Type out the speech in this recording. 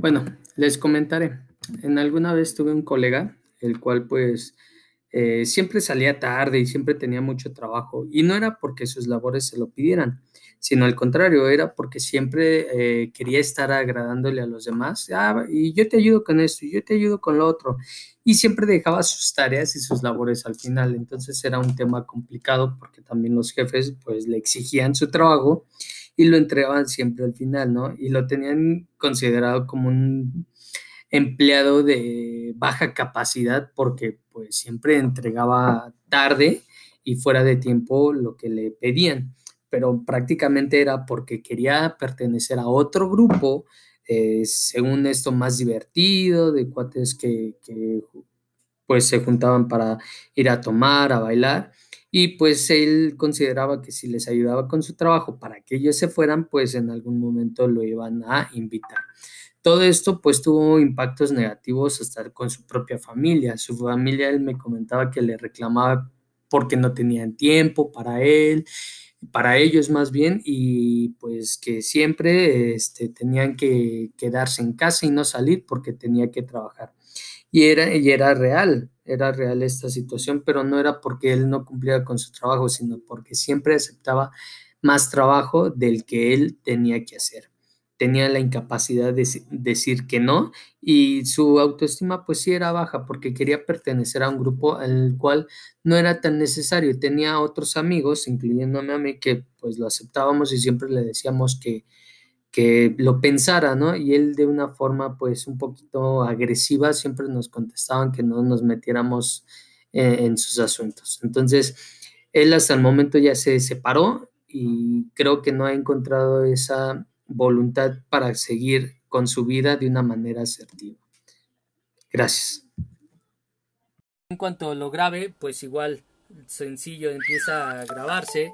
Bueno, les comentaré. En alguna vez tuve un colega, el cual pues eh, siempre salía tarde y siempre tenía mucho trabajo. Y no era porque sus labores se lo pidieran, sino al contrario, era porque siempre eh, quería estar agradándole a los demás. Ah, y yo te ayudo con esto, y yo te ayudo con lo otro. Y siempre dejaba sus tareas y sus labores al final. Entonces era un tema complicado porque también los jefes pues le exigían su trabajo y lo entregaban siempre al final, ¿no? Y lo tenían considerado como un empleado de baja capacidad porque pues siempre entregaba tarde y fuera de tiempo lo que le pedían, pero prácticamente era porque quería pertenecer a otro grupo, eh, según esto más divertido, de cuates que, que pues se juntaban para ir a tomar, a bailar y pues él consideraba que si les ayudaba con su trabajo para que ellos se fueran, pues en algún momento lo iban a invitar. Todo esto pues tuvo impactos negativos hasta con su propia familia. Su familia, él me comentaba que le reclamaba porque no tenían tiempo para él, para ellos más bien, y pues que siempre este, tenían que quedarse en casa y no salir porque tenía que trabajar. Y era, y era real, era real esta situación, pero no era porque él no cumplía con su trabajo, sino porque siempre aceptaba más trabajo del que él tenía que hacer. Tenía la incapacidad de decir que no y su autoestima pues sí era baja porque quería pertenecer a un grupo al cual no era tan necesario. Tenía otros amigos, incluyéndome a mí, que pues lo aceptábamos y siempre le decíamos que, que lo pensara, ¿no? Y él de una forma pues un poquito agresiva siempre nos contestaban que no nos metiéramos en, en sus asuntos. Entonces, él hasta el momento ya se separó y creo que no ha encontrado esa voluntad para seguir con su vida de una manera asertiva. Gracias. En cuanto lo grave, pues igual sencillo empieza a grabarse